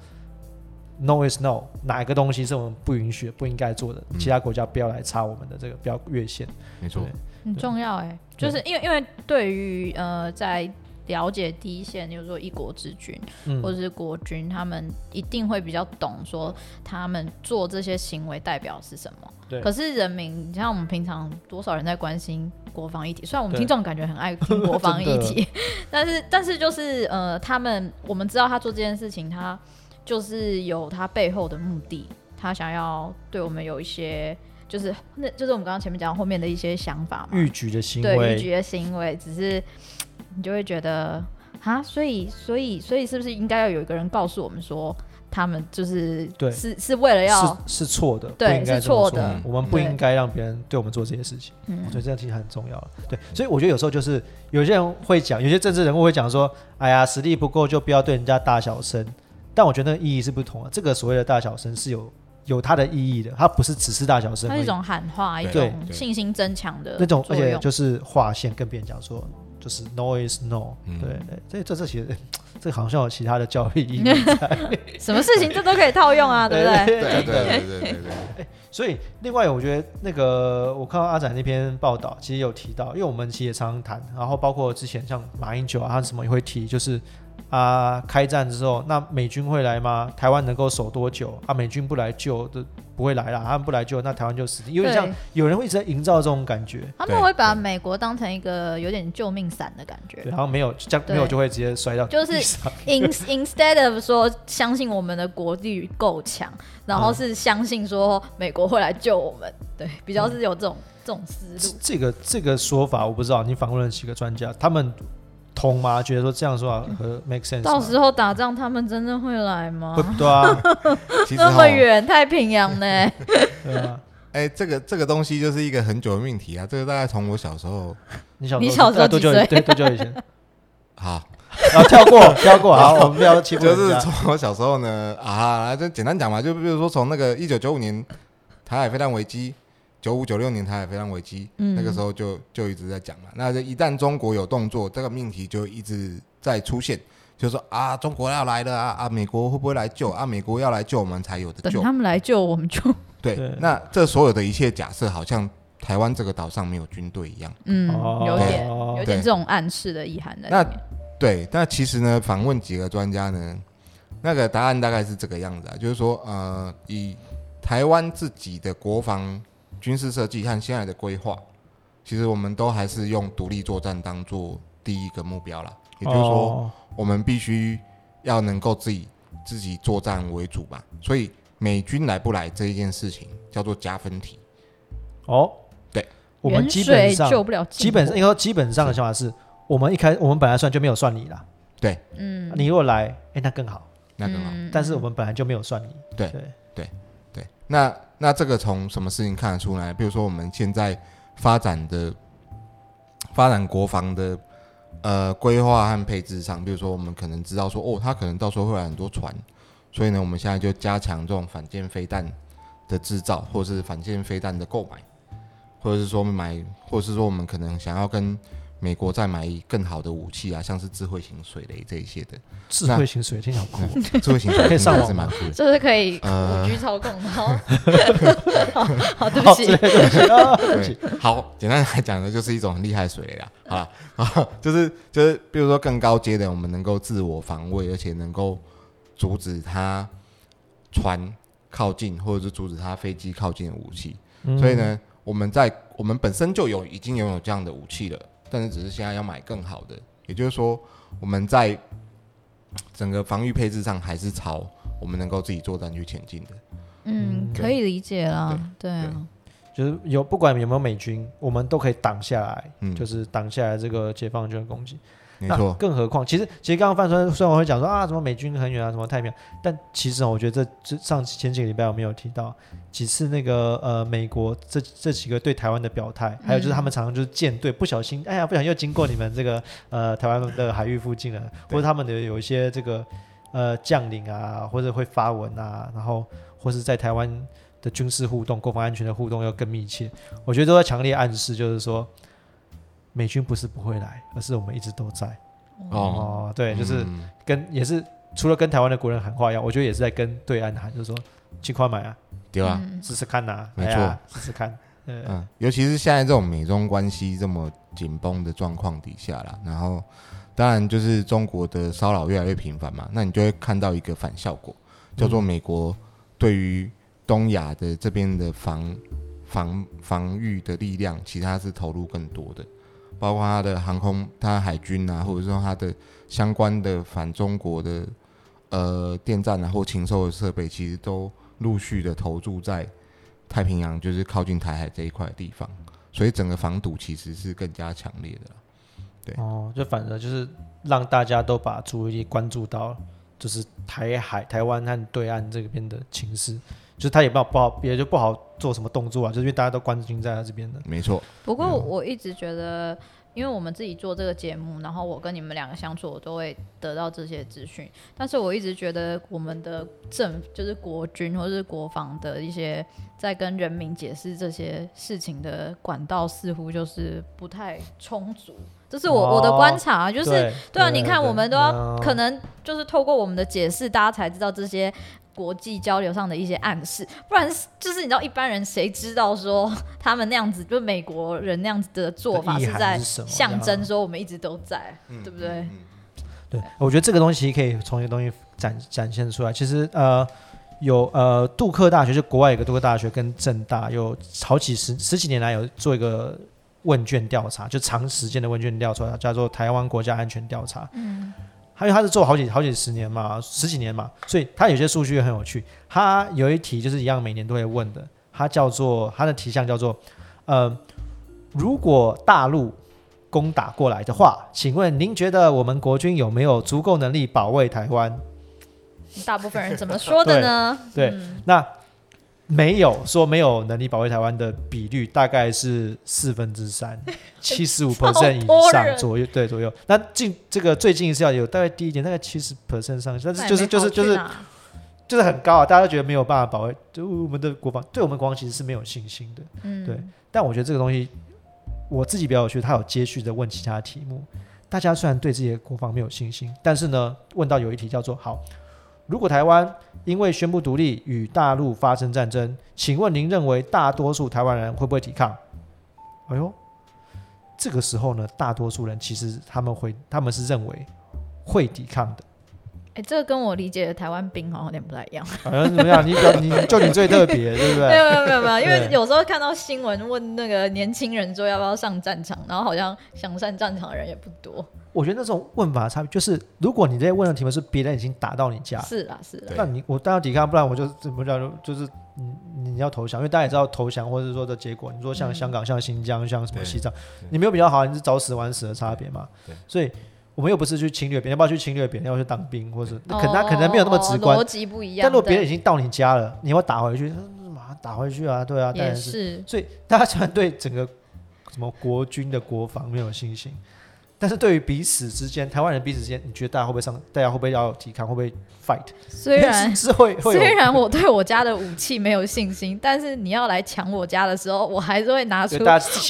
No is no，哪一个东西是我们不允许、不应该做的？嗯其他国家不要来插我们的这个，不要越线。没错，很重要哎、就是因为因为对于呃在了解第一线，比如说一国之君嗯或者是国君，他们一定会比较懂说他们做这些行为代表是什么。对可是人民，你像我们平常多少人在关心国防议题？虽然我们听众感觉很爱听国防议题，(laughs) 但是但是就是呃，他们我们知道他做这件事情，他就是有他背后的目的，他想要对我们有一些。就是那就是我们刚刚前面讲后面的一些想法嘛，逾矩的行对为逾，矩的行为，只是你就会觉得啊，所以所以所以是不是应该要有一个人告诉我们说，他们就是对是是为了要是是错的，对是错的我们不应该让别人对我们做这些事情。嗯我觉得这样其实很重要了。对，所以我觉得有时候就是有些人会讲，有些政治人物会讲说，哎呀，实力不够就不要对人家大小声。但我觉得那个意义是不同的。这个所谓的大小声是有有它的意义的，它不是只是大小声，它是一种喊话，一种信心增强的那种，而。且就是划线跟别人讲说，就是 no is no，、嗯对对，这这这其实这好像有其他的教育意义在。(laughs) 什么事情这都可以套用啊，对不对？对对对对对对对，(laughs) 所以，另外我觉得那个我看到阿展那篇报道，其实有提到，因为我们其实也常常谈，然后包括之前像马英九啊，他什么也会提，就是啊，开战之后，那美军会来吗？台湾能够守多久？啊，美军不来救的不会来啦，他们不来救，那台湾就死定。有点像有人会一直在营造这种感觉，他们会把美国当成一个有点救命伞的感觉，。然后没有这样没有就会直接摔到就是 In instead of 说相信我们的国力够强，然后是相信说美国会来救我们，对，比较是有这种这种思路。这个这个说法我不知道，你访问了几个专家，他们通吗？觉得说这样说法和 make sense？到时候打仗，他们真的会来吗会？对啊，(laughs) 那么哈，远，太平洋呢？(laughs) 对啊。哎、这个这个东西就是一个很久的命题啊。这个大概从我小时候，你小你小时候多久？对，多久以前？(laughs) 好，然后跳过，跳过，好，我们不要欺负就是。从我小时候呢啊，就简单讲嘛，就比如说从那个一九九五年台海飞弹危机，九五九六年台海非常危机，嗯那个时候就就一直在讲嘛。那这一旦中国有动作，这个命题就一直在出现，就是说啊，中国要来了啊啊，美国会不会来救啊？美国要来救我们才有的救。等他们来救我们就，(laughs) 对，对那这所有的一切假设，好像台湾这个岛上没有军队一样。嗯，哦有点哦有点这种暗示的意涵在那。对，但其实呢，访问几个专家呢，那个答案大概是这个样子啊，就是说，呃，以台湾自己的国防军事设计和现在的规划，其实我们都还是用独立作战当做第一个目标啦。也就是说，哦我们必须要能够自己自己作战为主吧。所以美军来不来这一件事情叫做加分题。哦，对，我们基本上救不了基本上，应该说基本上的想法是，我们一开我们本来算就没有算你啦，嗯，你如果来，哎，那更好。那更好。嗯但是我们本来就没有算你。对对，对，那那这个从什么事情看得出来？比如说我们现在发展的发展国防的呃规划和配置上，比如说我们可能知道说哦，它可能到时候会来很多船，所以呢，我们现在就加强这种反舰飞弹的制造，或者是反舰飞弹的购买，或者是说买，或者是说我们可能想要跟美国在买更好的武器啊，像是智慧型水雷这一些的。智慧型水听起来好酷哦。智慧型水雷 (laughs) 可以上网吗是蛮酷的。就是可以呃五 G 操控，然后好，(laughs) 好，对不起，对，好，简单来讲呢，就是一种很厉害的水雷啦。好啦，(laughs) 啊，就是就是，比如说更高阶的，我们能够自我防卫，而且能够阻止它船靠近，或者是阻止它飞机靠近的武器。嗯所以，呢，我们在我们本身就有已经拥有这样的武器了，但是只是现在要买更好的。也就是说，我们在整个防御配置上还是朝我们能够自己作战去前进的。嗯，可以理解啦，对啊，就是有不管有没有美军，我们都可以挡下来，嗯就是挡下来这个解放军的攻击。那没错，更何况，其实其实刚刚范川虽然我会讲说啊，什么美军很远啊，什么太平洋，但其实哦我觉得这这上前几个礼拜我们有提到几次那个呃美国这这几个对台湾的表态，还有就是他们常常就是舰队不小心，哎呀不小心又经过你们这个呃台湾的海域附近了，或者他们的有一些这个呃将领啊，或者会发文啊，然后或是在台湾的军事互动、国防安全的互动要更密切，我觉得都在强烈暗示，就是说美军不是不会来，而是我们一直都在。哦，哦，对，就是嗯跟也是除了跟台湾的国人喊话一样，我觉得也是在跟对岸喊，就是说尽快买啊，对吧？嗯。试试看呐、没哎试试看。呃，嗯，尤其是现在这种美中关系这么紧绷的状况底下啦，然后当然就是中国的骚扰越来越频繁嘛，那你就会看到一个反效果，叫做美国对于东亚的这边的防防防御的力量，其实它是投入更多的，包括它的航空、它海军啊，或者说它的相关的反中国的呃电站啊或禽兽的设备，其实都陆续的投注在太平洋，就是靠近台海这一块地方，所以整个防堵其实是更加强烈的对。哦，就反正就是让大家都把注意力关注到，就是台海、台湾和对岸这边的情势，就是他也不好不好，也就不好做什么动作啊，就是因为大家都关心在他这边的。没错，不过我一直觉得，因为我们自己做这个节目，然后我跟你们两个相处，我都会得到这些资讯。但是我一直觉得我们的政就是国军或是国防的一些在跟人民解释这些事情的管道，似乎就是不太充足。这是我、哦我的观察啊，就是对对啊，你看我们都要嗯可能就是透过我们的解释，大家才知道这些国际交流上的一些暗示，不然就是你知道一般人谁知道说他们那样子，就美国人那样子的做法是在象征说我们一直都在，对不对？对，我觉得这个东西可以从一个东西展展现出来。其实呃，有呃杜克大学，就国外有个杜克大学跟正大有好几十十几年来有做一个问卷调查，就长时间的问卷调查，叫做台湾国家安全调查。嗯，还有他是做好几好几十年嘛，十几年嘛，所以他有些数据很有趣。他有一题就是一样每年都会问的，他叫做他的题项叫做呃，如果大陆攻打过来的话，请问您觉得我们国军有没有足够能力保卫台湾？大部分人怎么说的呢？对嗯那没有说没有能力保卫台湾的比率大概是四分之三，(laughs) 七十五 percent 以上左右，对左右。那近这个最近是要有大概低一点，大概七十 percent 上下，但是就是就是就是就是很高啊，大家都觉得没有办法保卫，就我们的国防对我们国防其实是没有信心的。嗯，对但我觉得这个东西我自己比较有趣，他有接续的问其他题目。大家虽然对自己的国防没有信心，但是呢，问到有一题叫做好，如果台湾因为宣布独立与大陆发生战争，请问您认为大多数台湾人会不会抵抗？哎呦，这个时候呢，大多数人其实他们会他们是认为会抵抗的。哎，这个跟我理解的台湾兵好像有点不太一样。(laughs) 好像怎么样？你比较你就你最特别，对不没对？有没有没有没有，因为有时候看到新闻问那个年轻人说要不要上战场，然后好像想上战场的人也不多。我觉得那种问法差别就是，如果你这些问的题目是别人已经打到你家，是啊是啊，那你我当然抵抗，不然我就怎么讲，就是你你要投降，因为大家也知道投降或者是说的结果。你说像嗯香港、像新疆、像什么西藏，你没有比较好，你是早死晚死的差别嘛对。所以我们又不是去侵略别人，要不要去侵略别人？要去当兵，或者哦可能他可能没有那么直观哦逻。辑不一样。但如果别人已经到你家了，你要打回去，嗯马上打回去啊，对啊，当然是。是，所以大家虽然对整个什么国军的国防没有信心，但是对于彼此之间，台湾人彼此之间，你觉得大家会不会上？大家会不会要抵抗？会不会 fight？虽然 (laughs) 会会虽然我对我家的武器没有信心，但是你要来抢我家的时候，我还是会拿出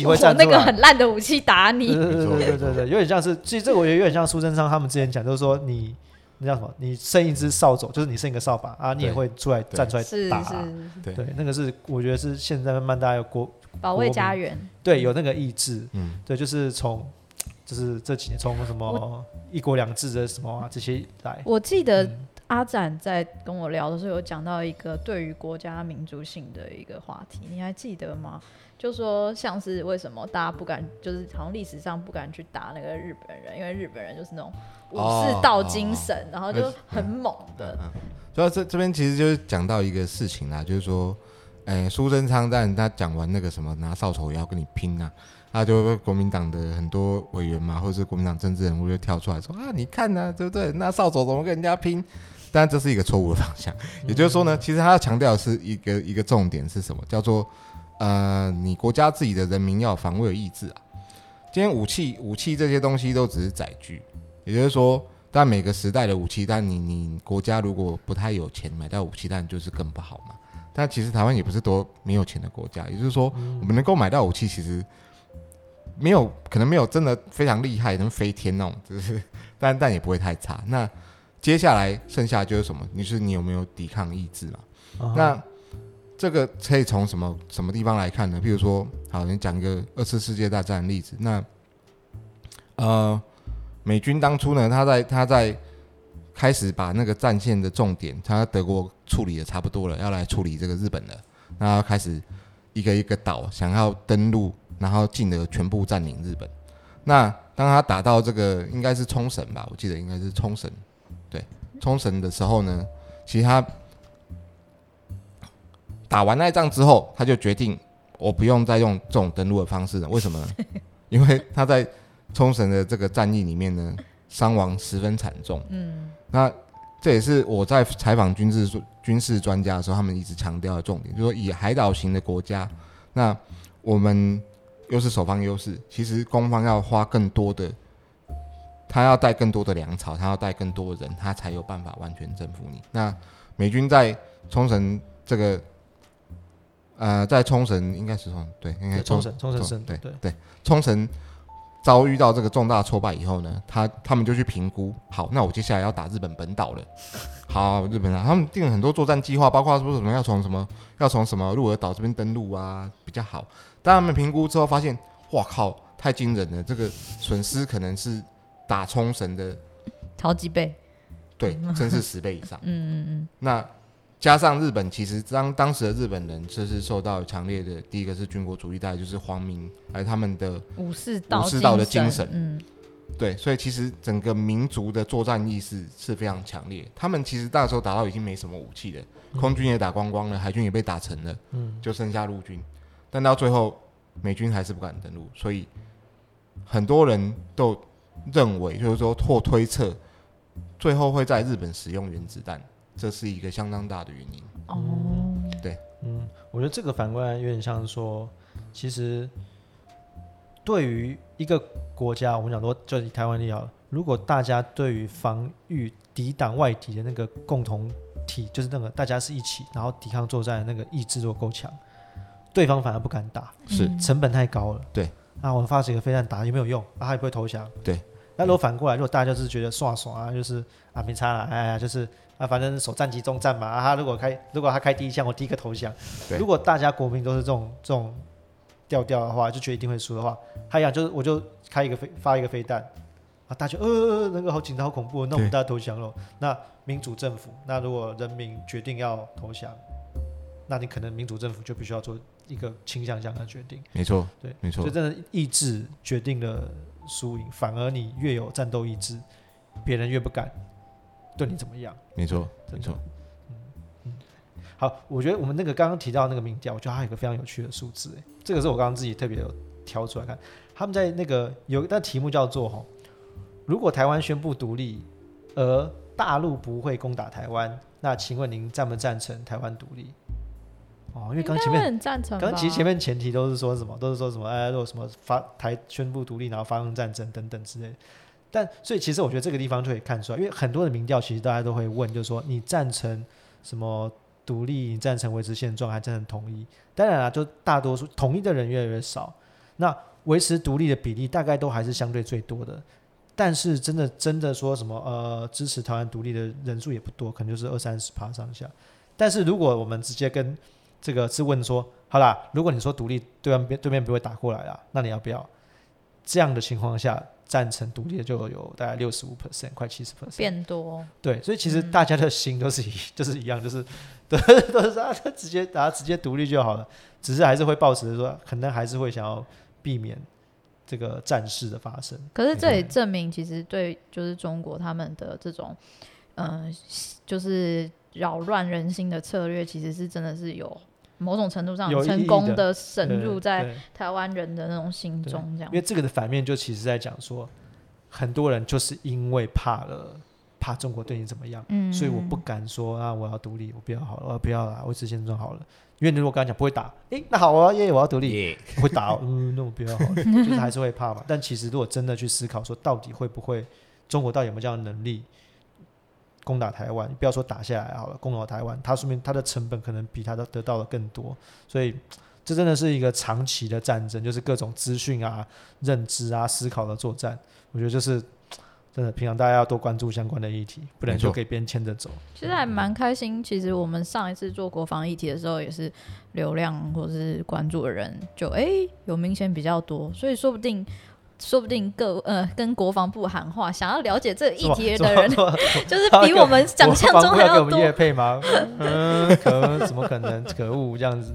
我。那个很烂的武器打你。对对对对对有点像是，其实这个我觉得有点像苏贞昌他们之前讲，就是说你那叫什么？你剩一只扫帚，就是你剩一个扫把啊，你也对会出来站出来是打啊。对对，那个是我觉得是现在慢慢大家有国保卫家园。对有那个意志，嗯，对，就是从就是这几年从什么一国两制的什么啊这些来，我记得嗯阿展在跟我聊的时候有讲到一个对于国家民族性的一个话题，你还记得吗？就说像是为什么大家不敢，就是好像历史上不敢去打那个日本人，因为日本人就是那种武士道精神，然后就很猛的。嗯，所以这这边其实就是讲到一个事情啦，就是说，哎、苏贞昌在他讲完那个什么拿扫帚也要跟你拼啊，他就国民党的很多委员嘛，或者是国民党政治人物就跳出来说啊，你看呢、对不对？那扫帚怎么跟人家拼？但这是一个错误的方向。也就是说呢，其实他要强调的是一个一个重点是什么？叫做呃，你国家自己的人民要有防卫的意志啊。今天武器武器这些东西都只是载具，也就是说，但每个时代的武器，但你你国家如果不太有钱买到武器，但就是更不好嘛。但其实台湾也不是多没有钱的国家，也就是说，我们能够买到武器，其实没有可能没有真的非常厉害，能飞天那种，就是 (laughs) 但但也不会太差。那接下来剩下就是什么？你是你有没有抵抗意志嘛？啊那这个可以从什么什么地方来看呢？譬如说，好，你讲一个二次世界大战的例子。那呃，美军当初呢，他在他在开始把那个战线的重点，他德国处理的差不多了，要来处理这个日本了。那要开始一个一个岛想要登陆，然后进而全部占领日本。那当他打到这个应该是冲绳吧，我记得应该是冲绳，对，冲绳的时候呢，其实他打完那一仗之后，他就决定我不用再用这种登陆的方式了。为什么呢？(laughs) 因为他在冲绳的这个战役里面呢，伤亡十分惨重。嗯，那这也是我在采访军事军事专家的时候，他们一直强调的重点，就是说以海岛型的国家，那我们又是守方优势，其实攻方要花更多的，他要带更多的粮草，他要带更多的人，他才有办法完全征服你。那美军在冲绳这个，呃，在冲绳应该是冲对，应该对冲绳冲绳胜对对对冲绳遭遇到这个重大挫败以后呢，他他们就去评估，好，那我接下来要打日本本岛了。(laughs) 好，日本啊，他们定了很多作战计划，包括说什么要从什么要从什么鹿儿岛这边登陆啊比较好。但他们评估之后发现，哇靠，太惊人了，这个损失可能是打冲绳的好几倍，对，(laughs) 真是十倍以上。嗯嗯嗯那加上日本，其实当当时的日本人就是受到强烈的第一个是军国主义，带来就是皇民，还有他们的嗯，武士道武士道的精神嗯，对，所以其实整个民族的作战意识是非常强烈。他们其实那时候打到已经没什么武器了，空军也打光光了，海军也被打沉了，嗯，就剩下陆军。但到最后，美军还是不敢登陆，所以很多人都认为，就是说或推测，最后会在日本使用原子弹，这是一个相当大的原因。哦，对嗯，我觉得这个反过来有点像是说，其实对于一个国家，我们讲说，就以台湾例好了，如果大家对于防御、抵挡外敌的那个共同体，就是那个大家是一起，然后抵抗作战的那个意志如果够强，对方反而不敢打，是嗯成本太高了。对，啊，我发起一个飞弹打有没有用？啊，他也不会投降。对。那如果反过来，如果大家就是觉得爽爽啊，就是啊没差了，哎呀，就是啊，反正首战即终战嘛。啊，他如果开如果他开第一枪，我第一个投降。对如果大家国民都是这种这种调调的话，就觉得一定会输的话，他一样就是我就开一个飞发一个飞弹啊，大家就呃那个好紧张好恐怖，那我们大家投降了。那民主政府，那如果人民决定要投降，那你可能民主政府就必须要做一个倾向这样的决定。没错，对，没错所以，真的意志决定了输赢，反而你越有战斗意志，别人越不敢对你怎么样。没错，没错。好，我觉得我们那个刚刚提到那个民调，我觉得它有一个非常有趣的数字，哎，这个是我刚刚自己特别有挑出来看，他们在那个有那题目叫做哈，如果台湾宣布独立，而大陆不会攻打台湾，那请问您赞不赞成台湾独立？哦，因为刚前面很赞成。刚刚其实前面前提都是说什么，都是说什么，哎，如果什么发台宣布独立，然后发动战争等等之类的。但所以其实我觉得这个地方就可以看出来，因为很多的民调其实大家都会问，就是说你赞成什么独立，你赞成维持现状，还赞成统一？当然了，就大多数统一的人越来越少，那维持独立的比例大概都还是相对最多的。但是真的真的说什么呃支持台湾独立的人数也不多，可能就是二三十趴上下。但是如果我们直接跟这个是问说，好啦，如果你说独立，对方对面不会打过来啦，那你要不要？这样的情况下，赞成独立的就有大概六十五 percent，快七十 percent。变多，对，所以其实嗯大家的心都是一，(laughs) 就是一样，就是都 (laughs) 都是啊，直接大家直接独立就好了，只是还是会抱持着说，可能还是会想要避免这个战事的发生。可是这也证明，其实对就是中国他们的这种，嗯、就是扰乱人心的策略，其实是真的是有某种程度上成功的的深入在台湾人的那种心中，这样。因为这个的反面就其实在讲说，很多人就是因为怕了，怕中国对你怎么样，嗯，所以我不敢说啊，我要独立，我不要好了，我不要啦，维持现状好了。因为你如果跟他讲不会打，诶，那好啊，耶，我要独立，耶，会打哦，(laughs) 嗯，那我不要好了，就是还是会怕嘛。但其实如果真的去思考说，到底会不会中国到底有没有这样的能力攻打台湾？不要说打下来好了，攻打台湾，它说明它的成本可能比它的得到的更多，所以。这真的是一个长期的战争，就是各种资讯啊、认知啊、思考的作战。我觉得就是真的，平常大家要多关注相关的议题，不能没错就给别人牵着走。其实还蛮开心。其实我们上一次做国防议题的时候，也是流量或是关注的人就哎、有明显比较多，所以说不定。说不定各呃跟国防部喊话，想要了解这个议题的人，(laughs) 就是比我们想象中还要给我们多。叶配吗？嗯，可怎么可能？可恶，这样子。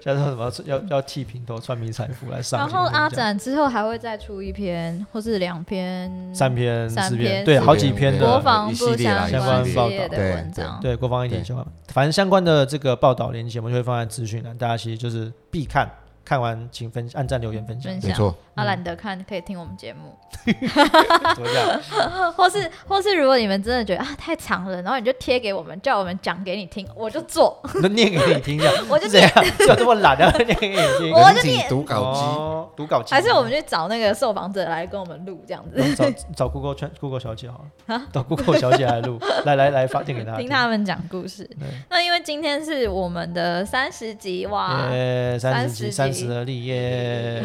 叫做什么？要要剃平头，穿迷彩服来上然。后阿展之后还会再出一篇或是两篇三篇、四三篇对，好几篇对的国防部系列相关系列的文章。对国防议题对相关，反正相关的这个报道链接，我们就会放在资讯栏，大家其实就是必看，看完请分按赞留言分享。分，没错，啊，懒得看可以听我们节目，(laughs) 怎么讲？或是或是如果你们真的觉得啊太长了，然后你就贴给我们，叫我们讲给你听，我就做，那念给你听一下，我就这样，(laughs) 就这么懒的念给你听？我就念。读稿机，哦，读稿机，还是我们去找那个受访者来跟我们录这样子，找找 Google 圈 Google 小姐好了，找 Google 小姐来录，(laughs) 来来来发电给他听。他们讲故事。那因为今天是我们的三十集哇，耶，三十集，三30集十而立 (laughs) 耶，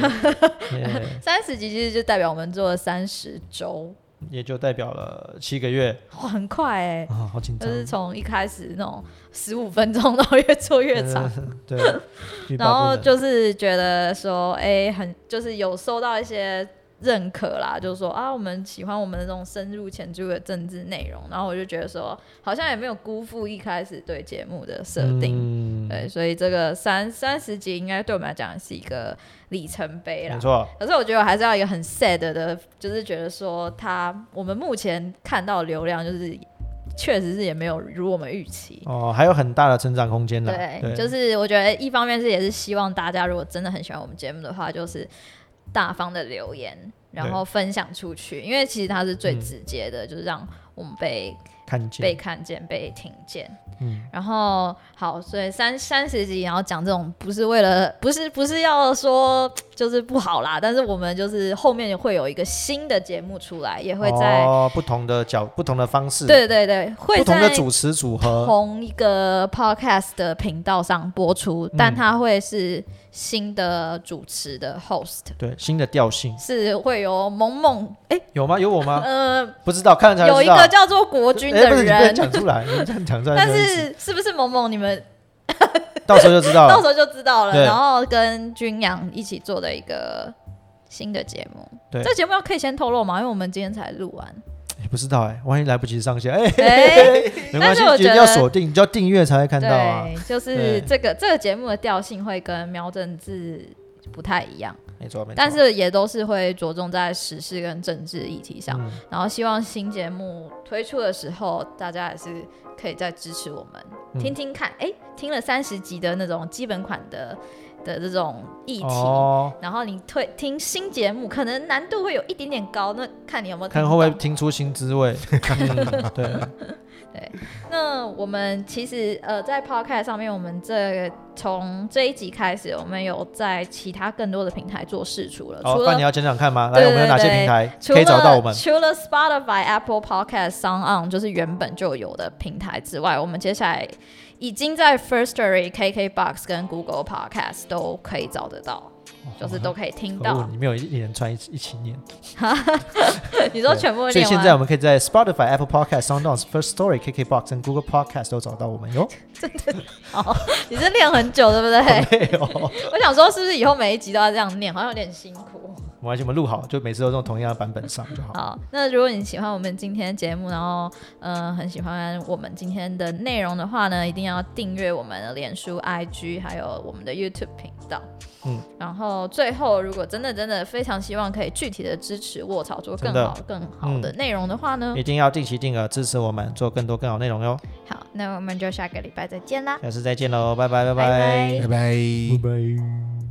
三十集其实就代表我们做了三十周，也就代表了七个月。哇，很快哎、啊，好紧张，就是从一开始那种十五分钟，然后越做越长，嗯对，(laughs) 然后就是觉得说，哎、很就是有收到一些认可啦，就是说啊，我们喜欢我们的这种深入浅出的政治内容，然后我就觉得说，好像也没有辜负一开始对节目的设定，嗯，对，所以这个三三十集应该对我们来讲是一个里程碑啦。没。错，可是我觉得我还是要一个很 sad 的，就是觉得说他我们目前看到流量就是确实是也没有如我们预期。哦，还有很大的成长空间的，对，就是我觉得一方面是也是希望大家如果真的很喜欢我们节目的话，就是大方的留言，然后分享出去，因为其实它是最嗯。直接的，就是让我们被看见。被，看见、被听见。嗯，然后好，所以三三十集，然后讲这种不是为了，不是不是要说就是不好啦，但是我们就是后面会有一个新的节目出来，也会在、哦不同的角、不同的方式，对对对，会不同的主持组合，同一个 podcast 的频道上播出，但嗯它会是新的主持的 host，对新的调性是会有萌萌哎有吗？有我吗？呃不知道，看了才有一。个叫做国军哎，的人，讲出来，你讲出来，但是是不是萌萌你们 (laughs) 到时候就知道了。到时候就知道了。然后跟军阳一起做的一个新的节目，对这节目要可以先透露吗？因为我们今天才录完。也不知道哎，万一来不及上线，哎，哎，没关系要锁定，你就要订阅才会看到啊。就是对这个这个节目的调性会跟喵政治不太一样，没错，没错。但是也都是会着重在时事跟政治议题上。嗯然后希望新节目推出的时候，大家也是可以再支持我们，嗯听听看。哎，听了三十集的那种基本款的的这种议题。哦，然后你推听新节目，可能难度会有一点点高，那看你有没有听看会不会听出新滋味。(laughs) 嗯 (laughs) 对，那我们其实呃在 Podcast 上面，我们这从这一集开始，我们有在其他更多的平台做试出了，好，除了那你要讲讲看吗？来，对我们有哪些对对平台除可以找到我们？了除了 Spotify、Apple Podcast、Sound On 就是原本就有的平台之外，我们接下来已经在 First Story、KKBox 跟 Google Podcast 都可以找得到，就是都可以听到。你没有一连串一起一起念。(laughs) 你说全部所以念？现在我们可以在 Spotify、Apple Podcast、SoundOn、First Story、KKBox 跟 Google Podcast 都找到我们哟。(laughs) 真的哦，你是练很久对不对？(laughs) 我想说，是不是以后每一集都要这样念，好像有点辛苦。没关系，我们录好，就每次都用同样的版本上就好。好，那如果你喜欢我们今天的节目，然后嗯、呃很喜欢我们今天的内容的话呢，一定要订阅我们的脸书、IG，还有我们的 YouTube 频道。嗯，然后最后，如果真的真的非常希望可以具体的支持卧槽做更好更好的内容的话呢，一定要定期定额支持我们，做更多更好内容哟。好，那我们就下个礼拜再见啦。下次再见喽，拜拜拜拜拜拜拜。拜拜。